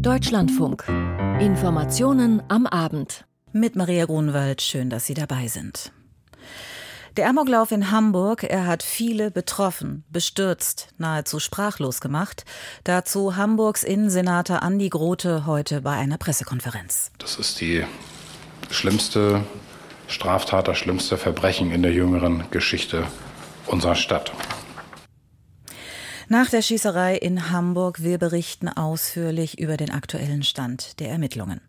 Deutschlandfunk. Informationen am Abend. Mit Maria Grunwald, schön, dass Sie dabei sind. Der Amoklauf in Hamburg, er hat viele betroffen, bestürzt, nahezu sprachlos gemacht. Dazu Hamburgs Innensenator Andi Grote heute bei einer Pressekonferenz. Das ist die schlimmste Straftat, das schlimmste Verbrechen in der jüngeren Geschichte unserer Stadt. Nach der Schießerei in Hamburg, wir berichten ausführlich über den aktuellen Stand der Ermittlungen.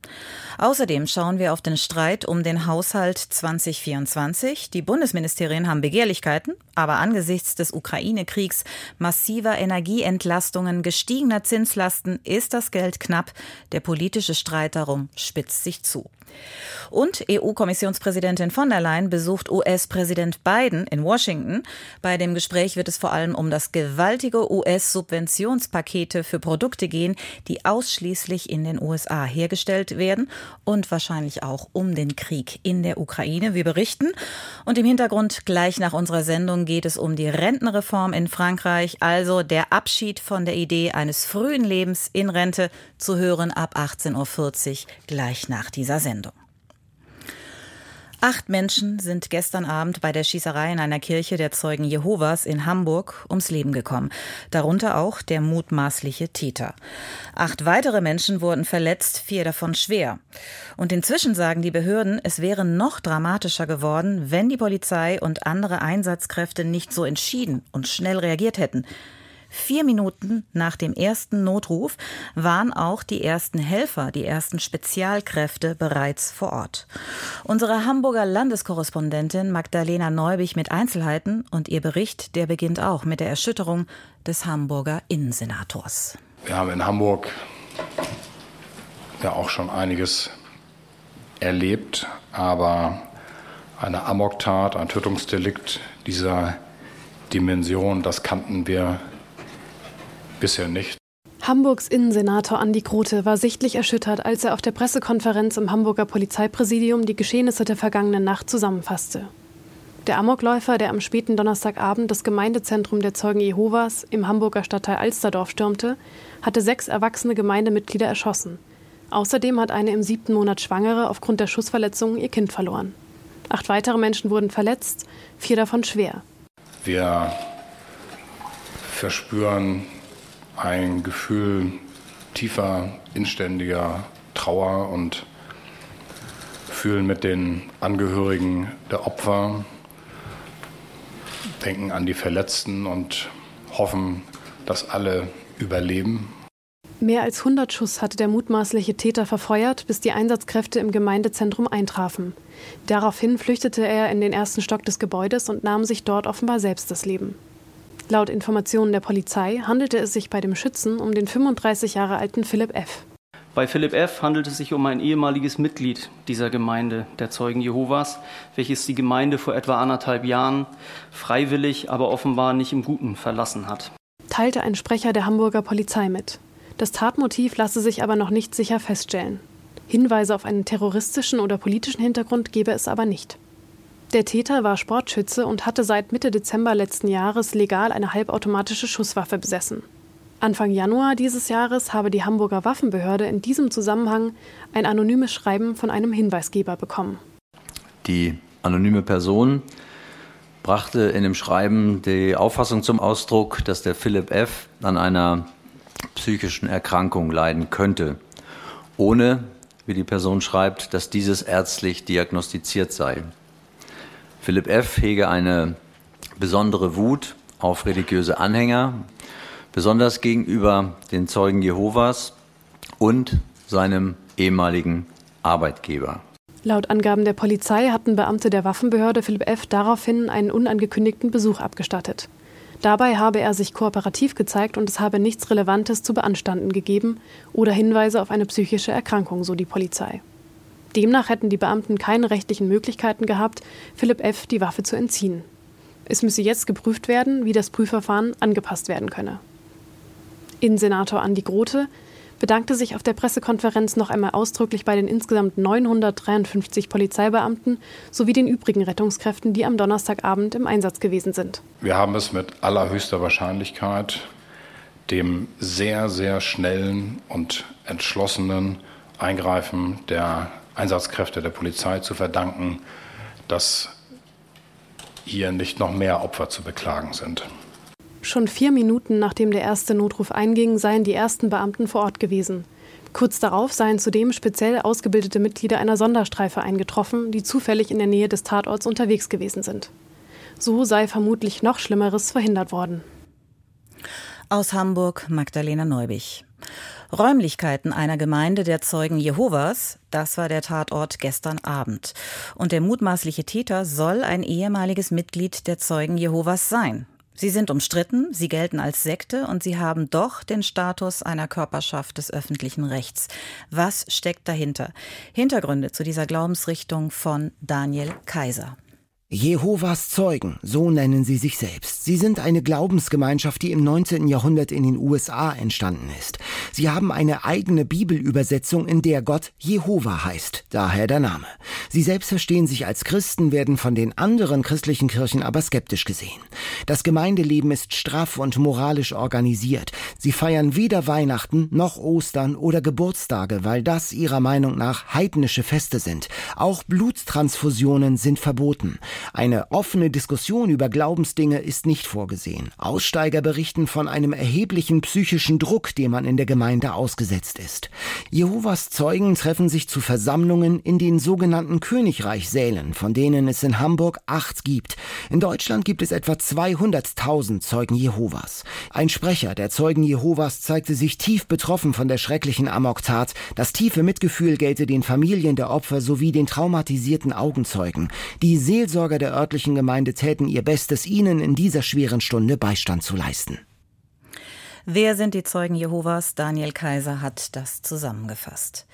Außerdem schauen wir auf den Streit um den Haushalt 2024. Die Bundesministerien haben Begehrlichkeiten, aber angesichts des Ukraine-Kriegs, massiver Energieentlastungen, gestiegener Zinslasten ist das Geld knapp. Der politische Streit darum spitzt sich zu. Und EU-Kommissionspräsidentin von der Leyen besucht US-Präsident Biden in Washington. Bei dem Gespräch wird es vor allem um das gewaltige US-Subventionspakete für Produkte gehen, die ausschließlich in den USA hergestellt werden und wahrscheinlich auch um den Krieg in der Ukraine. Wir berichten. Und im Hintergrund gleich nach unserer Sendung geht es um die Rentenreform in Frankreich, also der Abschied von der Idee eines frühen Lebens in Rente zu hören ab 18.40 Uhr gleich nach dieser Sendung. Acht Menschen sind gestern Abend bei der Schießerei in einer Kirche der Zeugen Jehovas in Hamburg ums Leben gekommen. Darunter auch der mutmaßliche Täter. Acht weitere Menschen wurden verletzt, vier davon schwer. Und inzwischen sagen die Behörden, es wäre noch dramatischer geworden, wenn die Polizei und andere Einsatzkräfte nicht so entschieden und schnell reagiert hätten. Vier Minuten nach dem ersten Notruf waren auch die ersten Helfer, die ersten Spezialkräfte bereits vor Ort. Unsere Hamburger Landeskorrespondentin Magdalena Neubich mit Einzelheiten und ihr Bericht, der beginnt auch mit der Erschütterung des Hamburger Innensenators. Wir haben in Hamburg ja auch schon einiges erlebt, aber eine Amoktat, ein Tötungsdelikt dieser Dimension, das kannten wir Bisher nicht. Hamburgs Innensenator Andi Grote war sichtlich erschüttert, als er auf der Pressekonferenz im Hamburger Polizeipräsidium die Geschehnisse der vergangenen Nacht zusammenfasste. Der Amokläufer, der am späten Donnerstagabend das Gemeindezentrum der Zeugen Jehovas im Hamburger Stadtteil Alsterdorf stürmte, hatte sechs erwachsene Gemeindemitglieder erschossen. Außerdem hat eine im siebten Monat Schwangere aufgrund der Schussverletzungen ihr Kind verloren. Acht weitere Menschen wurden verletzt, vier davon schwer. Wir verspüren ein Gefühl tiefer, inständiger Trauer und fühlen mit den Angehörigen der Opfer, denken an die Verletzten und hoffen, dass alle überleben. Mehr als 100 Schuss hatte der mutmaßliche Täter verfeuert, bis die Einsatzkräfte im Gemeindezentrum eintrafen. Daraufhin flüchtete er in den ersten Stock des Gebäudes und nahm sich dort offenbar selbst das Leben. Laut Informationen der Polizei handelte es sich bei dem Schützen um den 35 Jahre alten Philipp F. Bei Philipp F. handelt es sich um ein ehemaliges Mitglied dieser Gemeinde, der Zeugen Jehovas, welches die Gemeinde vor etwa anderthalb Jahren freiwillig, aber offenbar nicht im Guten verlassen hat. Teilte ein Sprecher der Hamburger Polizei mit. Das Tatmotiv lasse sich aber noch nicht sicher feststellen. Hinweise auf einen terroristischen oder politischen Hintergrund gebe es aber nicht. Der Täter war Sportschütze und hatte seit Mitte Dezember letzten Jahres legal eine halbautomatische Schusswaffe besessen. Anfang Januar dieses Jahres habe die Hamburger Waffenbehörde in diesem Zusammenhang ein anonymes Schreiben von einem Hinweisgeber bekommen. Die anonyme Person brachte in dem Schreiben die Auffassung zum Ausdruck, dass der Philipp F. an einer psychischen Erkrankung leiden könnte, ohne, wie die Person schreibt, dass dieses ärztlich diagnostiziert sei. Philipp F. hege eine besondere Wut auf religiöse Anhänger, besonders gegenüber den Zeugen Jehovas und seinem ehemaligen Arbeitgeber. Laut Angaben der Polizei hatten Beamte der Waffenbehörde Philipp F. daraufhin einen unangekündigten Besuch abgestattet. Dabei habe er sich kooperativ gezeigt und es habe nichts Relevantes zu beanstanden gegeben oder Hinweise auf eine psychische Erkrankung, so die Polizei. Demnach hätten die Beamten keine rechtlichen Möglichkeiten gehabt, Philipp F. die Waffe zu entziehen. Es müsse jetzt geprüft werden, wie das Prüfverfahren angepasst werden könne. Innensenator Andi Grote bedankte sich auf der Pressekonferenz noch einmal ausdrücklich bei den insgesamt 953 Polizeibeamten sowie den übrigen Rettungskräften, die am Donnerstagabend im Einsatz gewesen sind. Wir haben es mit allerhöchster Wahrscheinlichkeit dem sehr, sehr schnellen und entschlossenen Eingreifen der Einsatzkräfte der Polizei zu verdanken, dass hier nicht noch mehr Opfer zu beklagen sind. Schon vier Minuten nachdem der erste Notruf einging, seien die ersten Beamten vor Ort gewesen. Kurz darauf seien zudem speziell ausgebildete Mitglieder einer Sonderstreife eingetroffen, die zufällig in der Nähe des Tatorts unterwegs gewesen sind. So sei vermutlich noch Schlimmeres verhindert worden. Aus Hamburg Magdalena Neubich. Räumlichkeiten einer Gemeinde der Zeugen Jehovas, das war der Tatort gestern Abend. Und der mutmaßliche Täter soll ein ehemaliges Mitglied der Zeugen Jehovas sein. Sie sind umstritten, sie gelten als Sekte und sie haben doch den Status einer Körperschaft des öffentlichen Rechts. Was steckt dahinter? Hintergründe zu dieser Glaubensrichtung von Daniel Kaiser. Jehovas Zeugen, so nennen sie sich selbst. Sie sind eine Glaubensgemeinschaft, die im 19. Jahrhundert in den USA entstanden ist. Sie haben eine eigene Bibelübersetzung, in der Gott Jehova heißt, daher der Name. Sie selbst verstehen sich als Christen, werden von den anderen christlichen Kirchen aber skeptisch gesehen. Das Gemeindeleben ist straff und moralisch organisiert. Sie feiern weder Weihnachten noch Ostern oder Geburtstage, weil das ihrer Meinung nach heidnische Feste sind. Auch Bluttransfusionen sind verboten. Eine offene Diskussion über Glaubensdinge ist nicht vorgesehen. Aussteiger berichten von einem erheblichen psychischen Druck, dem man in der Gemeinde ausgesetzt ist. Jehovas Zeugen treffen sich zu Versammlungen in den sogenannten Königreichsälen, von denen es in Hamburg acht gibt. In Deutschland gibt es etwa 200.000 Zeugen Jehovas. Ein Sprecher der Zeugen Jehovas zeigte sich tief betroffen von der schrecklichen Amoktat. Das tiefe Mitgefühl gelte den Familien der Opfer sowie den traumatisierten Augenzeugen. Die Seelsorge Seelsorger der örtlichen Gemeinde täten ihr Bestes, ihnen in dieser schweren Stunde Beistand zu leisten. Wer sind die Zeugen Jehovas? Daniel Kaiser hat das zusammengefasst.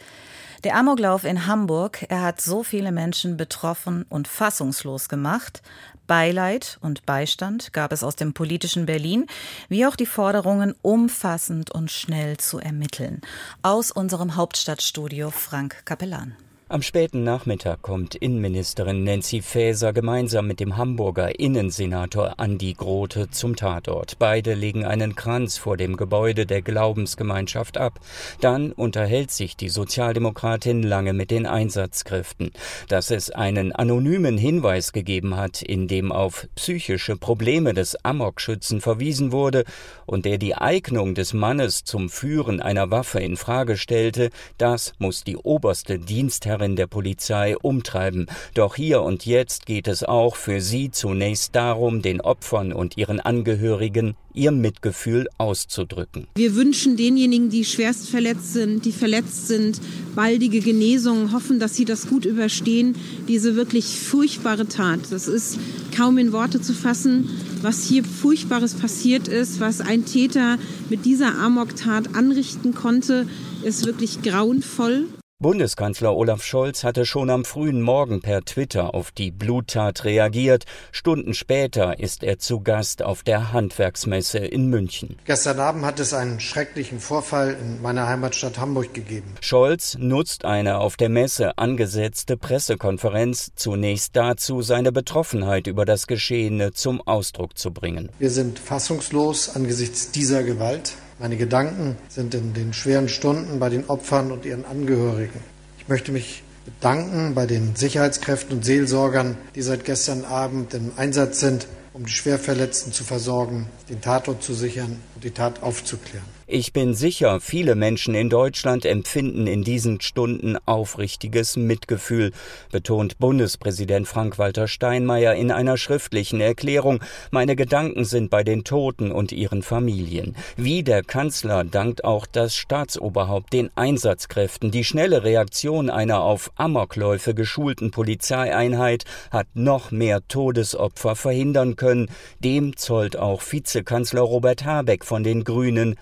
Der Amoklauf in Hamburg, er hat so viele Menschen betroffen und fassungslos gemacht. Beileid und Beistand gab es aus dem politischen Berlin, wie auch die Forderungen, umfassend und schnell zu ermitteln. Aus unserem Hauptstadtstudio Frank Kapellan. Am späten Nachmittag kommt Innenministerin Nancy Faeser gemeinsam mit dem Hamburger Innensenator Andi Grote zum Tatort. Beide legen einen Kranz vor dem Gebäude der Glaubensgemeinschaft ab. Dann unterhält sich die Sozialdemokratin lange mit den Einsatzkräften. Dass es einen anonymen Hinweis gegeben hat, in dem auf psychische Probleme des Amokschützen verwiesen wurde und der die Eignung des Mannes zum Führen einer Waffe in Frage stellte, das muss die oberste Dienstherrin Kommissarin der Polizei umtreiben. Doch hier und jetzt geht es auch für sie zunächst darum, den Opfern und ihren Angehörigen ihr Mitgefühl auszudrücken. Wir wünschen denjenigen, die schwerst verletzt sind, die verletzt sind, baldige Genesung, hoffen, dass sie das gut überstehen, diese wirklich furchtbare Tat. Das ist kaum in Worte zu fassen, was hier Furchtbares passiert ist, was ein Täter mit dieser Amoktat anrichten konnte, ist wirklich grauenvoll. Bundeskanzler Olaf Scholz hatte schon am frühen Morgen per Twitter auf die Bluttat reagiert. Stunden später ist er zu Gast auf der Handwerksmesse in München. Gestern Abend hat es einen schrecklichen Vorfall in meiner Heimatstadt Hamburg gegeben. Scholz nutzt eine auf der Messe angesetzte Pressekonferenz zunächst dazu, seine Betroffenheit über das Geschehene zum Ausdruck zu bringen. Wir sind fassungslos angesichts dieser Gewalt. Meine Gedanken sind in den schweren Stunden bei den Opfern und ihren Angehörigen. Ich möchte mich bedanken bei den Sicherheitskräften und Seelsorgern, die seit gestern Abend im Einsatz sind, um die Schwerverletzten zu versorgen, den Tatort zu sichern und die Tat aufzuklären. Ich bin sicher, viele Menschen in Deutschland empfinden in diesen Stunden aufrichtiges Mitgefühl, betont Bundespräsident Frank-Walter Steinmeier in einer schriftlichen Erklärung. Meine Gedanken sind bei den Toten und ihren Familien. Wie der Kanzler dankt auch das Staatsoberhaupt den Einsatzkräften. Die schnelle Reaktion einer auf Amokläufe geschulten Polizeieinheit hat noch mehr Todesopfer verhindern können. Dem zollt auch Vizekanzler Robert Habeck von den Grünen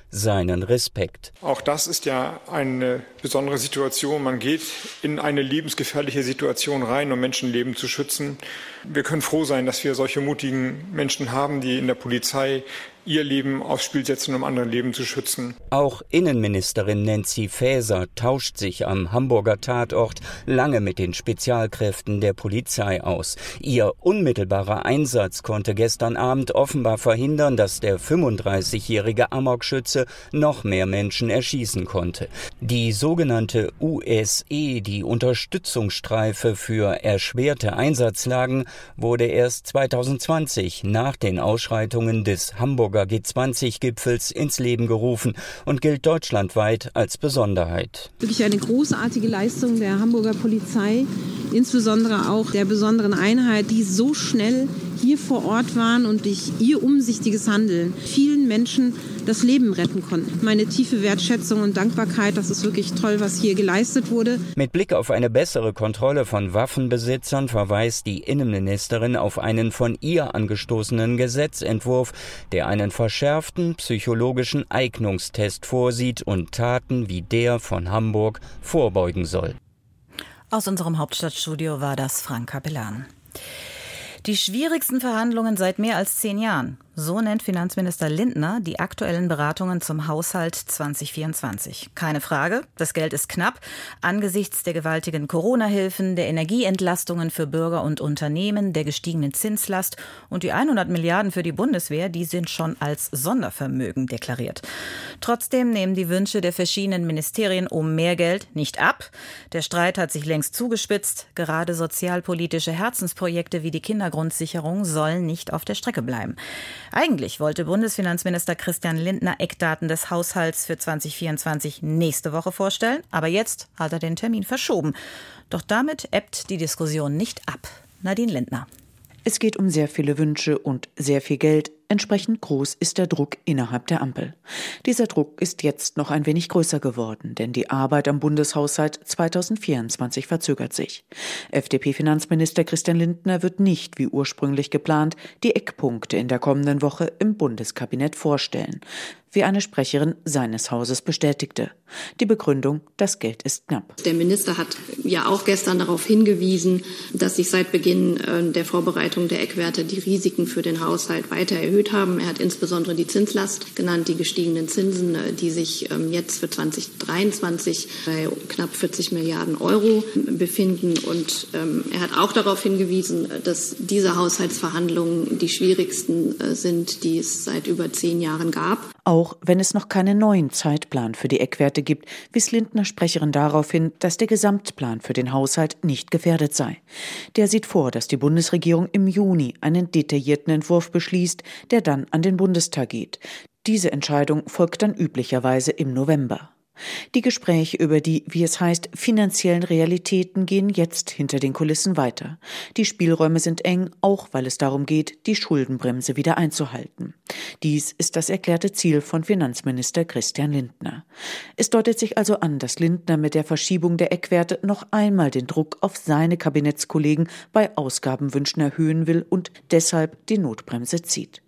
seinen Respekt. Auch das ist ja eine besondere Situation. Man geht in eine lebensgefährliche Situation rein, um Menschenleben zu schützen. Wir können froh sein, dass wir solche mutigen Menschen haben, die in der Polizei ihr Leben aufs Spiel setzen, um andere Leben zu schützen. Auch Innenministerin Nancy Faeser tauscht sich am Hamburger Tatort lange mit den Spezialkräften der Polizei aus. Ihr unmittelbarer Einsatz konnte gestern Abend offenbar verhindern, dass der 35-jährige Amokschütze noch mehr Menschen erschießen konnte. Die sogenannte USE, die Unterstützungsstreife für erschwerte Einsatzlagen, wurde erst 2020 nach den Ausschreitungen des Hamburger Hamburger G20-Gipfels ins Leben gerufen und gilt deutschlandweit als Besonderheit. Wirklich eine großartige Leistung der Hamburger Polizei, insbesondere auch der besonderen Einheit, die so schnell hier vor Ort waren und durch ihr umsichtiges Handeln vielen Menschen das Leben retten konnten. Meine tiefe Wertschätzung und Dankbarkeit, das ist wirklich toll, was hier geleistet wurde. Mit Blick auf eine bessere Kontrolle von Waffenbesitzern verweist die Innenministerin auf einen von ihr angestoßenen Gesetzentwurf, der einen verschärften psychologischen Eignungstest vorsieht und Taten wie der von Hamburg vorbeugen soll. Aus unserem Hauptstadtstudio war das Frank Kapellan. Die schwierigsten Verhandlungen seit mehr als zehn Jahren. So nennt Finanzminister Lindner die aktuellen Beratungen zum Haushalt 2024. Keine Frage, das Geld ist knapp. Angesichts der gewaltigen Corona-Hilfen, der Energieentlastungen für Bürger und Unternehmen, der gestiegenen Zinslast und die 100 Milliarden für die Bundeswehr, die sind schon als Sondervermögen deklariert. Trotzdem nehmen die Wünsche der verschiedenen Ministerien um mehr Geld nicht ab. Der Streit hat sich längst zugespitzt. Gerade sozialpolitische Herzensprojekte wie die Kindergrundsicherung sollen nicht auf der Strecke bleiben. Eigentlich wollte Bundesfinanzminister Christian Lindner Eckdaten des Haushalts für 2024 nächste Woche vorstellen, aber jetzt hat er den Termin verschoben. Doch damit ebbt die Diskussion nicht ab. Nadine Lindner. Es geht um sehr viele Wünsche und sehr viel Geld. Entsprechend groß ist der Druck innerhalb der Ampel. Dieser Druck ist jetzt noch ein wenig größer geworden, denn die Arbeit am Bundeshaushalt 2024 verzögert sich. FDP-Finanzminister Christian Lindner wird nicht, wie ursprünglich geplant, die Eckpunkte in der kommenden Woche im Bundeskabinett vorstellen wie eine Sprecherin seines Hauses bestätigte. Die Begründung, das Geld ist knapp. Der Minister hat ja auch gestern darauf hingewiesen, dass sich seit Beginn äh, der Vorbereitung der Eckwerte die Risiken für den Haushalt weiter erhöht haben. Er hat insbesondere die Zinslast genannt, die gestiegenen Zinsen, äh, die sich ähm, jetzt für 2023 bei knapp 40 Milliarden Euro befinden. Und ähm, er hat auch darauf hingewiesen, dass diese Haushaltsverhandlungen die schwierigsten äh, sind, die es seit über zehn Jahren gab. Auch wenn es noch keinen neuen Zeitplan für die Eckwerte gibt, wies Lindner Sprecherin darauf hin, dass der Gesamtplan für den Haushalt nicht gefährdet sei. Der sieht vor, dass die Bundesregierung im Juni einen detaillierten Entwurf beschließt, der dann an den Bundestag geht. Diese Entscheidung folgt dann üblicherweise im November. Die Gespräche über die, wie es heißt, finanziellen Realitäten gehen jetzt hinter den Kulissen weiter. Die Spielräume sind eng, auch weil es darum geht, die Schuldenbremse wieder einzuhalten. Dies ist das erklärte Ziel von Finanzminister Christian Lindner. Es deutet sich also an, dass Lindner mit der Verschiebung der Eckwerte noch einmal den Druck auf seine Kabinettskollegen bei Ausgabenwünschen erhöhen will und deshalb die Notbremse zieht.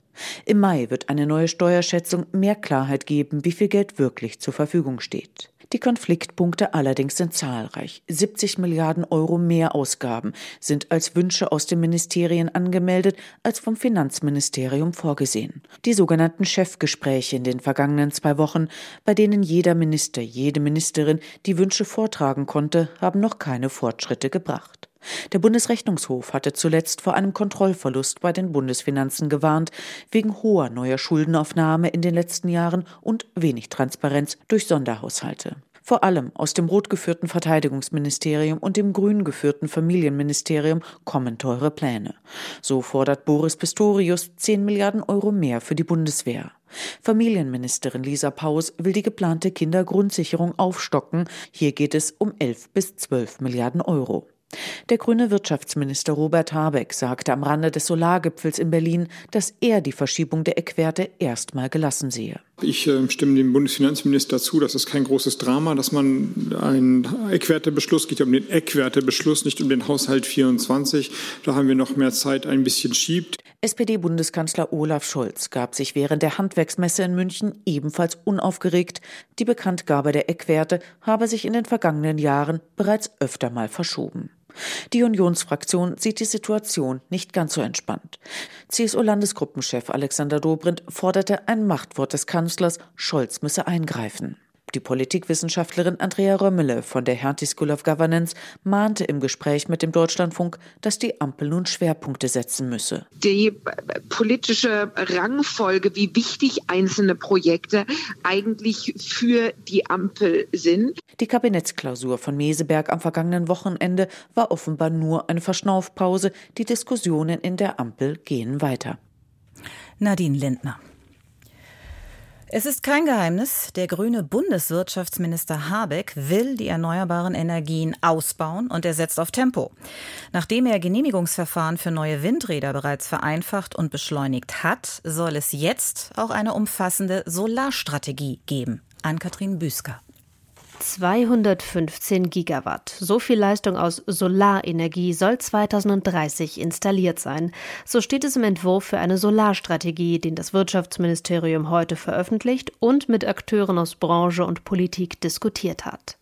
Im Mai wird eine neue Steuerschätzung mehr Klarheit geben, wie viel Geld wirklich zur Verfügung steht. Die Konfliktpunkte allerdings sind zahlreich. 70 Milliarden Euro mehr Ausgaben sind als Wünsche aus den Ministerien angemeldet, als vom Finanzministerium vorgesehen. Die sogenannten Chefgespräche in den vergangenen zwei Wochen, bei denen jeder Minister, jede Ministerin die Wünsche vortragen konnte, haben noch keine Fortschritte gebracht. Der Bundesrechnungshof hatte zuletzt vor einem Kontrollverlust bei den Bundesfinanzen gewarnt, wegen hoher neuer Schuldenaufnahme in den letzten Jahren und wenig Transparenz durch Sonderhaushalte. Vor allem aus dem rot geführten Verteidigungsministerium und dem grün geführten Familienministerium kommen teure Pläne. So fordert Boris Pistorius 10 Milliarden Euro mehr für die Bundeswehr. Familienministerin Lisa Paus will die geplante Kindergrundsicherung aufstocken. Hier geht es um 11 bis 12 Milliarden Euro. Der grüne Wirtschaftsminister Robert Habeck sagte am Rande des Solargipfels in Berlin, dass er die Verschiebung der Eckwerte erstmal gelassen sehe. Ich äh, stimme dem Bundesfinanzminister zu, das ist kein großes Drama, dass man einen Eckwertebeschluss, geht ja um den Eckwertebeschluss, nicht um den Haushalt 24, da haben wir noch mehr Zeit, ein bisschen schiebt. SPD-Bundeskanzler Olaf Scholz gab sich während der Handwerksmesse in München ebenfalls unaufgeregt. Die Bekanntgabe der Eckwerte habe sich in den vergangenen Jahren bereits öfter mal verschoben. Die Unionsfraktion sieht die Situation nicht ganz so entspannt. CSU-Landesgruppenchef Alexander Dobrindt forderte ein Machtwort des Kanzlers, Scholz müsse eingreifen. Die Politikwissenschaftlerin Andrea Römmele von der Hertie School of Governance mahnte im Gespräch mit dem Deutschlandfunk, dass die Ampel nun Schwerpunkte setzen müsse. Die politische Rangfolge, wie wichtig einzelne Projekte eigentlich für die Ampel sind. Die Kabinettsklausur von Meseberg am vergangenen Wochenende war offenbar nur eine Verschnaufpause. Die Diskussionen in der Ampel gehen weiter. Nadine Lindner. Es ist kein Geheimnis, der grüne Bundeswirtschaftsminister Habeck will die erneuerbaren Energien ausbauen und er setzt auf Tempo. Nachdem er Genehmigungsverfahren für neue Windräder bereits vereinfacht und beschleunigt hat, soll es jetzt auch eine umfassende Solarstrategie geben. Ann-Kathrin Büsker. 215 Gigawatt. So viel Leistung aus Solarenergie soll 2030 installiert sein. So steht es im Entwurf für eine Solarstrategie, den das Wirtschaftsministerium heute veröffentlicht und mit Akteuren aus Branche und Politik diskutiert hat.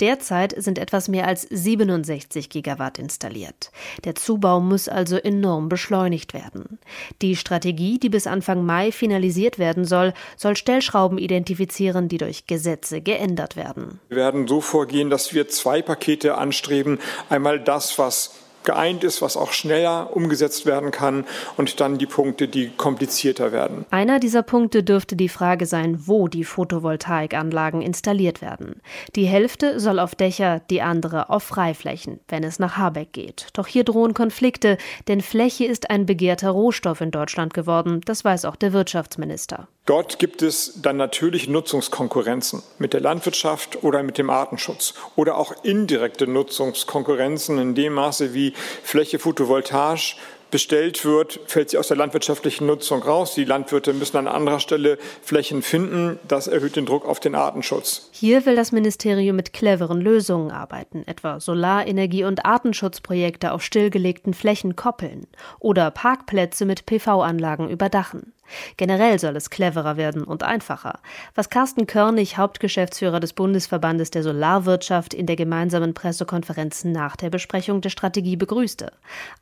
Derzeit sind etwas mehr als 67 Gigawatt installiert. Der Zubau muss also enorm beschleunigt werden. Die Strategie, die bis Anfang Mai finalisiert werden soll, soll Stellschrauben identifizieren, die durch Gesetze geändert werden. Wir werden so vorgehen, dass wir zwei Pakete anstreben. Einmal das, was geeint ist, was auch schneller umgesetzt werden kann und dann die Punkte, die komplizierter werden. Einer dieser Punkte dürfte die Frage sein, wo die Photovoltaikanlagen installiert werden. Die Hälfte soll auf Dächer, die andere auf Freiflächen, wenn es nach Habeck geht. Doch hier drohen Konflikte, denn Fläche ist ein begehrter Rohstoff in Deutschland geworden, das weiß auch der Wirtschaftsminister. Dort gibt es dann natürlich Nutzungskonkurrenzen mit der Landwirtschaft oder mit dem Artenschutz oder auch indirekte Nutzungskonkurrenzen in dem Maße, wie Fläche photovoltaisch bestellt wird, fällt sie aus der landwirtschaftlichen Nutzung raus. Die Landwirte müssen an anderer Stelle Flächen finden. Das erhöht den Druck auf den Artenschutz. Hier will das Ministerium mit cleveren Lösungen arbeiten, etwa Solarenergie- und Artenschutzprojekte auf stillgelegten Flächen koppeln oder Parkplätze mit PV-Anlagen überdachen. Generell soll es cleverer werden und einfacher, was Carsten Körnig, Hauptgeschäftsführer des Bundesverbandes der Solarwirtschaft, in der gemeinsamen Pressekonferenz nach der Besprechung der Strategie begrüßte.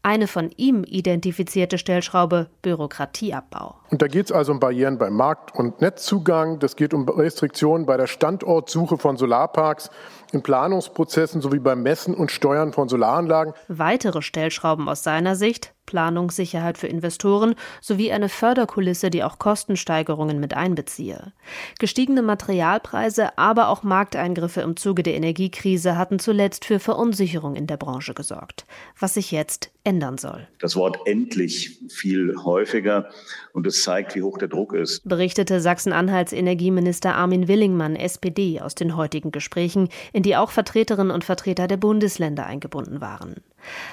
Eine von ihm identifizierte Stellschraube Bürokratieabbau. Und da geht es also um Barrieren beim Markt- und Netzzugang, das geht um Restriktionen bei der Standortsuche von Solarparks in Planungsprozessen sowie beim Messen und Steuern von Solaranlagen. Weitere Stellschrauben aus seiner Sicht Planungssicherheit für Investoren sowie eine Förderkulisse, die auch Kostensteigerungen mit einbeziehe. Gestiegene Materialpreise, aber auch Markteingriffe im Zuge der Energiekrise hatten zuletzt für Verunsicherung in der Branche gesorgt, was sich jetzt ändern soll. Das Wort endlich viel häufiger und es zeigt, wie hoch der Druck ist. Berichtete Sachsen-Anhalts Energieminister Armin Willingmann, SPD, aus den heutigen Gesprächen, in die auch Vertreterinnen und Vertreter der Bundesländer eingebunden waren.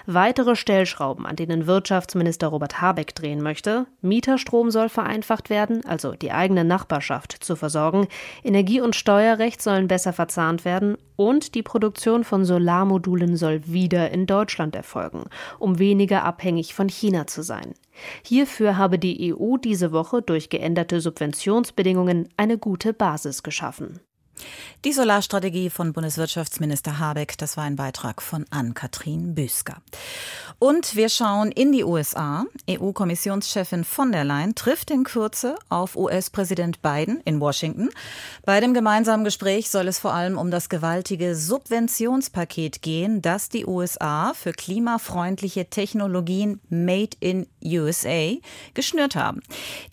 Weitere Stellschrauben, an denen Wirtschaftsminister Robert Habeck drehen möchte. Mieterstrom soll vereinfacht werden, also die eigene Nachbarschaft zu versorgen. Energie- und Steuerrecht sollen besser verzahnt werden und die Produktion von Solarmodulen soll wieder in Deutschland erfolgen, um weniger abhängig von China zu sein. Hierfür habe die EU diese Woche durch geänderte Subventionsbedingungen eine gute Basis geschaffen. Die Solarstrategie von Bundeswirtschaftsminister Habeck, das war ein Beitrag von Ann-Kathrin Büsker. Und wir schauen in die USA. EU-Kommissionschefin von der Leyen trifft in Kürze auf US-Präsident Biden in Washington. Bei dem gemeinsamen Gespräch soll es vor allem um das gewaltige Subventionspaket gehen, das die USA für klimafreundliche Technologien Made in USA geschnürt haben.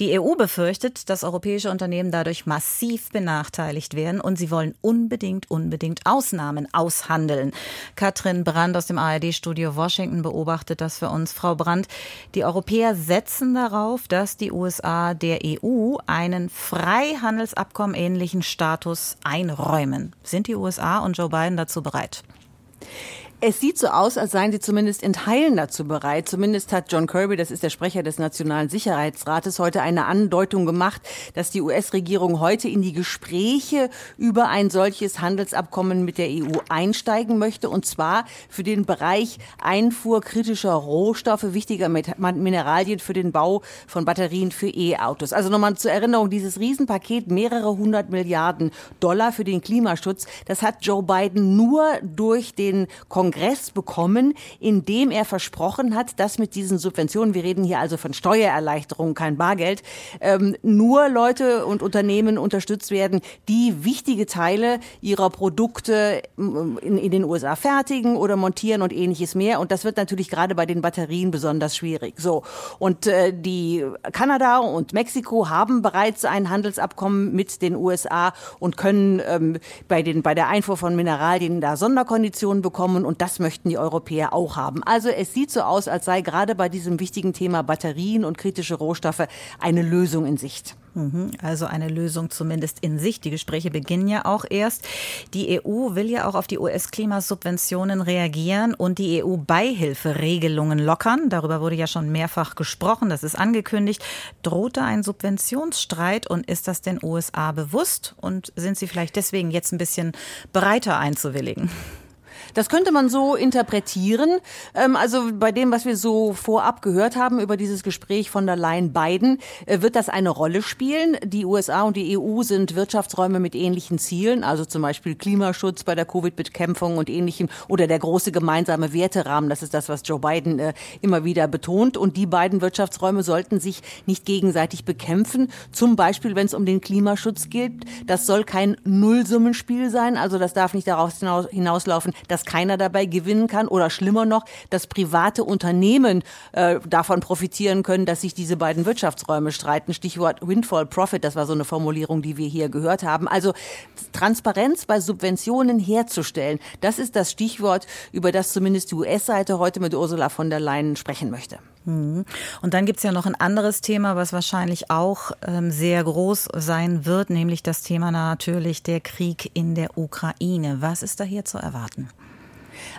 Die EU befürchtet, dass europäische Unternehmen dadurch massiv benachteiligt werden und sie wollen unbedingt, unbedingt Ausnahmen aushandeln. Katrin Brandt aus dem ARD-Studio Washington beobachtet das für uns. Frau Brandt, die Europäer setzen darauf, dass die USA der EU einen Freihandelsabkommen ähnlichen Status einräumen. Sind die USA und Joe Biden dazu bereit? Es sieht so aus, als seien sie zumindest in Teilen dazu bereit. Zumindest hat John Kirby, das ist der Sprecher des Nationalen Sicherheitsrates, heute eine Andeutung gemacht, dass die US-Regierung heute in die Gespräche über ein solches Handelsabkommen mit der EU einsteigen möchte. Und zwar für den Bereich Einfuhr kritischer Rohstoffe, wichtiger Mineralien für den Bau von Batterien für E-Autos. Also nochmal zur Erinnerung, dieses Riesenpaket, mehrere hundert Milliarden Dollar für den Klimaschutz, das hat Joe Biden nur durch den Kongress Kongress bekommen, in dem er versprochen hat, dass mit diesen Subventionen, wir reden hier also von Steuererleichterungen, kein Bargeld, ähm, nur Leute und Unternehmen unterstützt werden, die wichtige Teile ihrer Produkte in, in den USA fertigen oder montieren und ähnliches mehr. Und das wird natürlich gerade bei den Batterien besonders schwierig. So. Und äh, die Kanada und Mexiko haben bereits ein Handelsabkommen mit den USA und können ähm, bei, den, bei der Einfuhr von Mineralien da Sonderkonditionen bekommen. Und das möchten die Europäer auch haben. Also es sieht so aus, als sei gerade bei diesem wichtigen Thema Batterien und kritische Rohstoffe eine Lösung in Sicht. Mhm. Also eine Lösung zumindest in Sicht. Die Gespräche beginnen ja auch erst. Die EU will ja auch auf die US-Klimasubventionen reagieren und die EU-Beihilferegelungen lockern. Darüber wurde ja schon mehrfach gesprochen. Das ist angekündigt. Droht da ein Subventionsstreit und ist das den USA bewusst? Und sind sie vielleicht deswegen jetzt ein bisschen bereiter einzuwilligen? Das könnte man so interpretieren. Ähm, also bei dem, was wir so vorab gehört haben über dieses Gespräch von der Leyen Biden, äh, wird das eine Rolle spielen. Die USA und die EU sind Wirtschaftsräume mit ähnlichen Zielen, also zum Beispiel Klimaschutz bei der Covid-Bekämpfung und ähnlichem oder der große gemeinsame Werterahmen. Das ist das, was Joe Biden äh, immer wieder betont. Und die beiden Wirtschaftsräume sollten sich nicht gegenseitig bekämpfen. Zum Beispiel, wenn es um den Klimaschutz geht. Das soll kein Nullsummenspiel sein. Also das darf nicht darauf hinauslaufen, dass keiner dabei gewinnen kann oder schlimmer noch, dass private Unternehmen äh, davon profitieren können, dass sich diese beiden Wirtschaftsräume streiten. Stichwort Windfall Profit, das war so eine Formulierung, die wir hier gehört haben. Also Transparenz bei Subventionen herzustellen, das ist das Stichwort, über das zumindest die US-Seite heute mit Ursula von der Leyen sprechen möchte. Mhm. Und dann gibt's ja noch ein anderes Thema, was wahrscheinlich auch ähm, sehr groß sein wird, nämlich das Thema natürlich der Krieg in der Ukraine. Was ist da hier zu erwarten?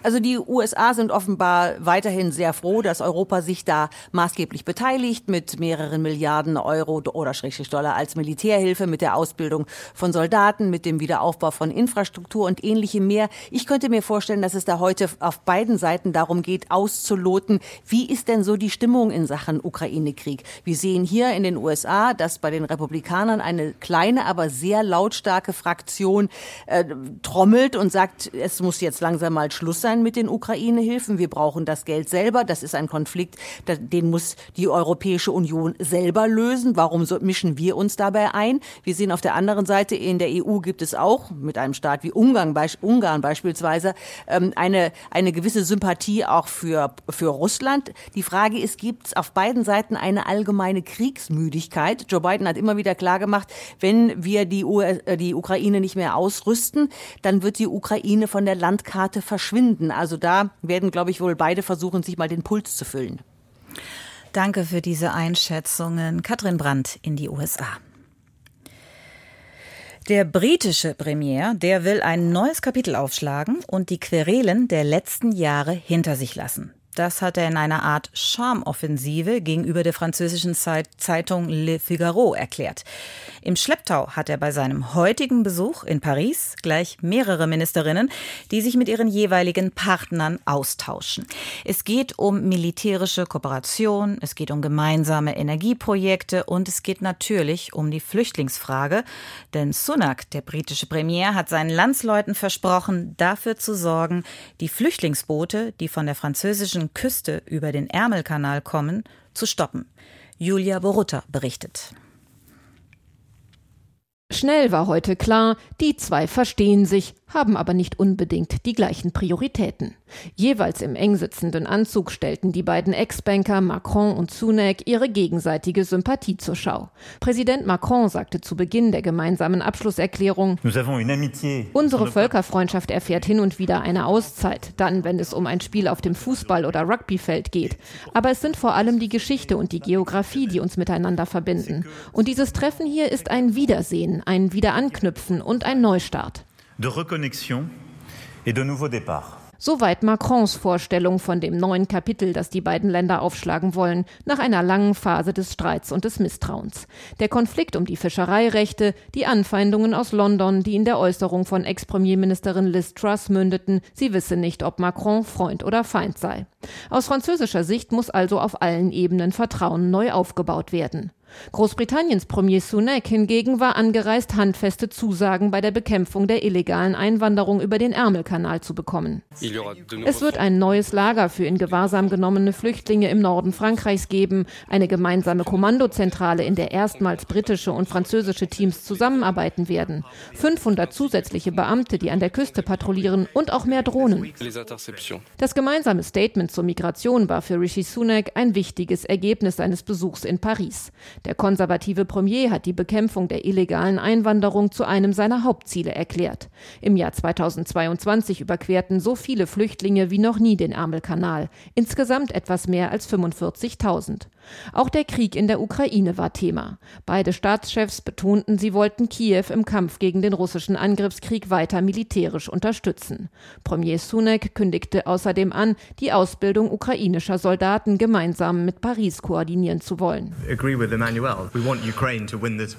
Also die USA sind offenbar weiterhin sehr froh, dass Europa sich da maßgeblich beteiligt mit mehreren Milliarden Euro oder Schrägstrich Dollar als Militärhilfe, mit der Ausbildung von Soldaten, mit dem Wiederaufbau von Infrastruktur und ähnlichem mehr. Ich könnte mir vorstellen, dass es da heute auf beiden Seiten darum geht, auszuloten, wie ist denn so die Stimmung in Sachen Ukraine-Krieg. Wir sehen hier in den USA, dass bei den Republikanern eine kleine, aber sehr lautstarke Fraktion äh, trommelt und sagt, es muss jetzt langsam mal Schluss sein mit den Ukraine-Hilfen. Wir brauchen das Geld selber. Das ist ein Konflikt, den muss die Europäische Union selber lösen. Warum mischen wir uns dabei ein? Wir sehen auf der anderen Seite, in der EU gibt es auch mit einem Staat wie Ungarn, Ungarn beispielsweise ähm, eine, eine gewisse Sympathie auch für, für Russland. Die Frage ist, gibt es auf beiden Seiten eine allgemeine Kriegsmüdigkeit? Joe Biden hat immer wieder klargemacht, wenn wir die, US, äh, die Ukraine nicht mehr ausrüsten, dann wird die Ukraine von der Landkarte verschwinden finden. Also da werden, glaube ich, wohl beide versuchen, sich mal den Puls zu füllen. Danke für diese Einschätzungen. Katrin Brandt in die USA. Der britische Premier, der will ein neues Kapitel aufschlagen und die Querelen der letzten Jahre hinter sich lassen. Das hat er in einer Art Charmoffensive gegenüber der französischen Zeitung Le Figaro erklärt. Im Schlepptau hat er bei seinem heutigen Besuch in Paris gleich mehrere Ministerinnen, die sich mit ihren jeweiligen Partnern austauschen. Es geht um militärische Kooperation, es geht um gemeinsame Energieprojekte und es geht natürlich um die Flüchtlingsfrage. Denn Sunak, der britische Premier, hat seinen Landsleuten versprochen, dafür zu sorgen, die Flüchtlingsboote, die von der französischen Küste über den Ärmelkanal kommen, zu stoppen. Julia Borutta berichtet. Schnell war heute klar, die zwei verstehen sich, haben aber nicht unbedingt die gleichen Prioritäten. Jeweils im eng sitzenden Anzug stellten die beiden Ex-Banker Macron und Sunak ihre gegenseitige Sympathie zur Schau. Präsident Macron sagte zu Beginn der gemeinsamen Abschlusserklärung, unsere Völkerfreundschaft erfährt hin und wieder eine Auszeit, dann, wenn es um ein Spiel auf dem Fußball- oder Rugbyfeld geht. Aber es sind vor allem die Geschichte und die Geografie, die uns miteinander verbinden. Und dieses Treffen hier ist ein Wiedersehen, ein Wiederanknüpfen und ein Neustart de reconnexion et de nouveaux départs. Soweit Macrons Vorstellung von dem neuen Kapitel, das die beiden Länder aufschlagen wollen, nach einer langen Phase des Streits und des Misstrauens. Der Konflikt um die Fischereirechte, die Anfeindungen aus London, die in der Äußerung von Ex-Premierministerin Liz Truss mündeten, sie wisse nicht, ob Macron Freund oder Feind sei. Aus französischer Sicht muss also auf allen Ebenen Vertrauen neu aufgebaut werden. Großbritanniens Premier Sunak hingegen war angereist, handfeste Zusagen bei der Bekämpfung der illegalen Einwanderung über den Ärmelkanal zu bekommen. Es wird ein neues Lager für in Gewahrsam genommene Flüchtlinge im Norden Frankreichs geben, eine gemeinsame Kommandozentrale, in der erstmals britische und französische Teams zusammenarbeiten werden, 500 zusätzliche Beamte, die an der Küste patrouillieren und auch mehr Drohnen. Das gemeinsame Statement zur Migration war für Rishi Sunak ein wichtiges Ergebnis seines Besuchs in Paris. Der konservative Premier hat die Bekämpfung der illegalen Einwanderung zu einem seiner Hauptziele erklärt. Im Jahr 2022 überquerten so viele Flüchtlinge wie noch nie den Ärmelkanal, insgesamt etwas mehr als 45.000. Auch der Krieg in der Ukraine war Thema. Beide Staatschefs betonten, sie wollten Kiew im Kampf gegen den russischen Angriffskrieg weiter militärisch unterstützen. Premier Sunak kündigte außerdem an, die Ausbildung ukrainischer Soldaten gemeinsam mit Paris koordinieren zu wollen.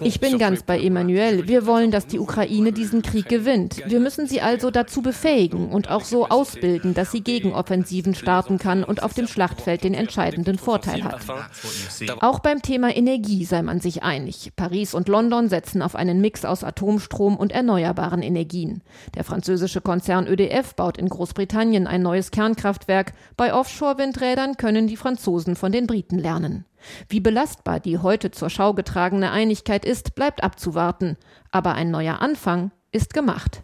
Ich bin ganz bei Emmanuel. Wir wollen, dass die Ukraine diesen Krieg gewinnt. Wir müssen sie also dazu befähigen und auch so ausbilden, dass sie Gegenoffensiven starten kann und auf dem Schlachtfeld den entscheidenden Vorteil hat. Auch beim Thema Energie sei man sich einig. Paris und London setzen auf einen Mix aus Atomstrom und erneuerbaren Energien. Der französische Konzern ÖDF baut in Großbritannien ein neues Kernkraftwerk. Bei Offshore-Windrädern können die Franzosen von den Briten lernen. Wie belastbar die heute zur Schau getragene Einigkeit ist, bleibt abzuwarten. Aber ein neuer Anfang ist gemacht.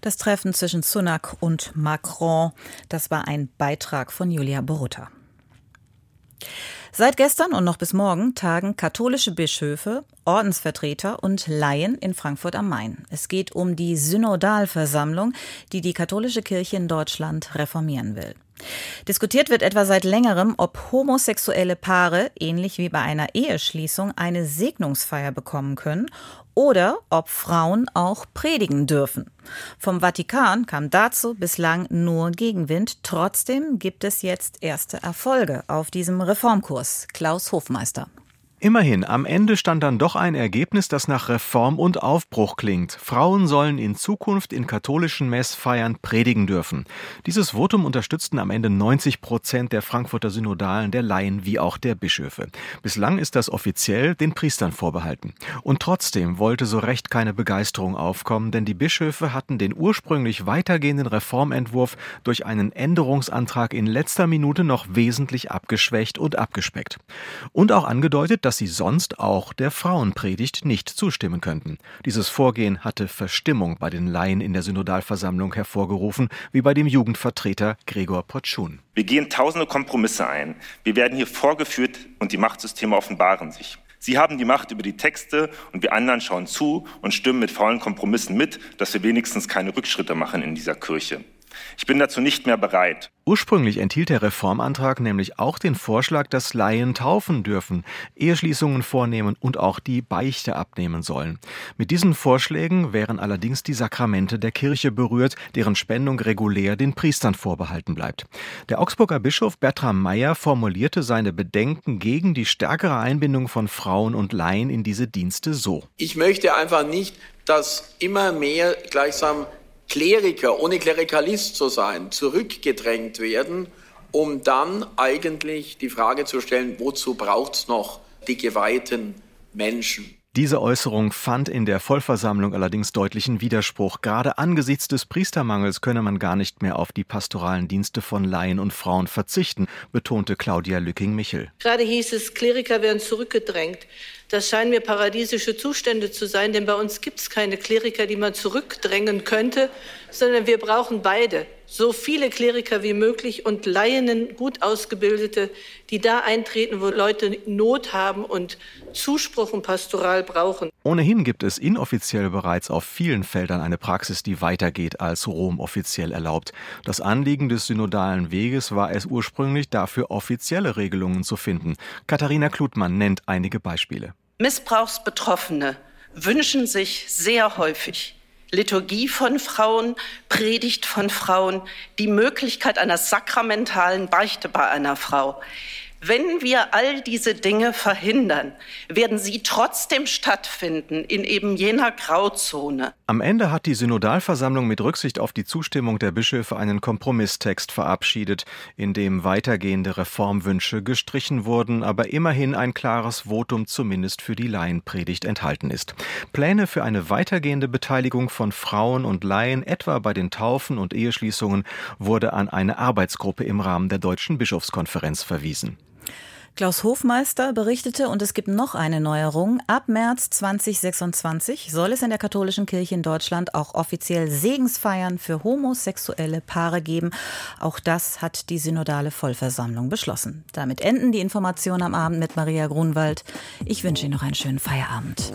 Das Treffen zwischen Sunak und Macron, das war ein Beitrag von Julia Borutta. Seit gestern und noch bis morgen tagen katholische Bischöfe, Ordensvertreter und Laien in Frankfurt am Main. Es geht um die Synodalversammlung, die die katholische Kirche in Deutschland reformieren will. Diskutiert wird etwa seit längerem, ob homosexuelle Paare, ähnlich wie bei einer Eheschließung, eine Segnungsfeier bekommen können oder ob Frauen auch predigen dürfen. Vom Vatikan kam dazu bislang nur Gegenwind. Trotzdem gibt es jetzt erste Erfolge auf diesem Reformkurs. Klaus Hofmeister. Immerhin, am Ende stand dann doch ein Ergebnis, das nach Reform und Aufbruch klingt. Frauen sollen in Zukunft in katholischen Messfeiern predigen dürfen. Dieses Votum unterstützten am Ende 90 Prozent der Frankfurter Synodalen, der Laien wie auch der Bischöfe. Bislang ist das offiziell den Priestern vorbehalten. Und trotzdem wollte so recht keine Begeisterung aufkommen, denn die Bischöfe hatten den ursprünglich weitergehenden Reformentwurf durch einen Änderungsantrag in letzter Minute noch wesentlich abgeschwächt und abgespeckt. Und auch angedeutet, dass sie sonst auch der Frauenpredigt nicht zustimmen könnten. Dieses Vorgehen hatte Verstimmung bei den Laien in der Synodalversammlung hervorgerufen, wie bei dem Jugendvertreter Gregor Potschun. Wir gehen tausende Kompromisse ein. Wir werden hier vorgeführt und die Machtsysteme offenbaren sich. Sie haben die Macht über die Texte und wir anderen schauen zu und stimmen mit faulen Kompromissen mit, dass wir wenigstens keine Rückschritte machen in dieser Kirche. Ich bin dazu nicht mehr bereit. Ursprünglich enthielt der Reformantrag nämlich auch den Vorschlag, dass Laien taufen dürfen, Eheschließungen vornehmen und auch die Beichte abnehmen sollen. Mit diesen Vorschlägen wären allerdings die Sakramente der Kirche berührt, deren Spendung regulär den Priestern vorbehalten bleibt. Der Augsburger Bischof Bertram Meyer formulierte seine Bedenken gegen die stärkere Einbindung von Frauen und Laien in diese Dienste so. Ich möchte einfach nicht, dass immer mehr gleichsam Kleriker, ohne Klerikalist zu sein, zurückgedrängt werden, um dann eigentlich die Frage zu stellen, wozu braucht es noch die geweihten Menschen? Diese Äußerung fand in der Vollversammlung allerdings deutlichen Widerspruch. Gerade angesichts des Priestermangels könne man gar nicht mehr auf die pastoralen Dienste von Laien und Frauen verzichten, betonte Claudia Lücking-Michel. Gerade hieß es, Kleriker werden zurückgedrängt. Das scheinen mir paradiesische Zustände zu sein, denn bei uns gibt es keine Kleriker, die man zurückdrängen könnte, sondern wir brauchen beide. So viele Kleriker wie möglich und Laienen, gut ausgebildete, die da eintreten, wo Leute Not haben und Zuspruch und Pastoral brauchen. Ohnehin gibt es inoffiziell bereits auf vielen Feldern eine Praxis, die weitergeht als Rom offiziell erlaubt. Das Anliegen des synodalen Weges war es ursprünglich, dafür offizielle Regelungen zu finden. Katharina Klutmann nennt einige Beispiele. Missbrauchsbetroffene wünschen sich sehr häufig Liturgie von Frauen, Predigt von Frauen, die Möglichkeit einer sakramentalen Beichte bei einer Frau. Wenn wir all diese Dinge verhindern, werden sie trotzdem stattfinden in eben jener Grauzone. Am Ende hat die Synodalversammlung mit Rücksicht auf die Zustimmung der Bischöfe einen Kompromisstext verabschiedet, in dem weitergehende Reformwünsche gestrichen wurden, aber immerhin ein klares Votum zumindest für die Laienpredigt enthalten ist. Pläne für eine weitergehende Beteiligung von Frauen und Laien, etwa bei den Taufen und Eheschließungen, wurde an eine Arbeitsgruppe im Rahmen der Deutschen Bischofskonferenz verwiesen. Klaus Hofmeister berichtete, und es gibt noch eine Neuerung. Ab März 2026 soll es in der katholischen Kirche in Deutschland auch offiziell Segensfeiern für homosexuelle Paare geben. Auch das hat die synodale Vollversammlung beschlossen. Damit enden die Informationen am Abend mit Maria Grunwald. Ich wünsche Ihnen noch einen schönen Feierabend.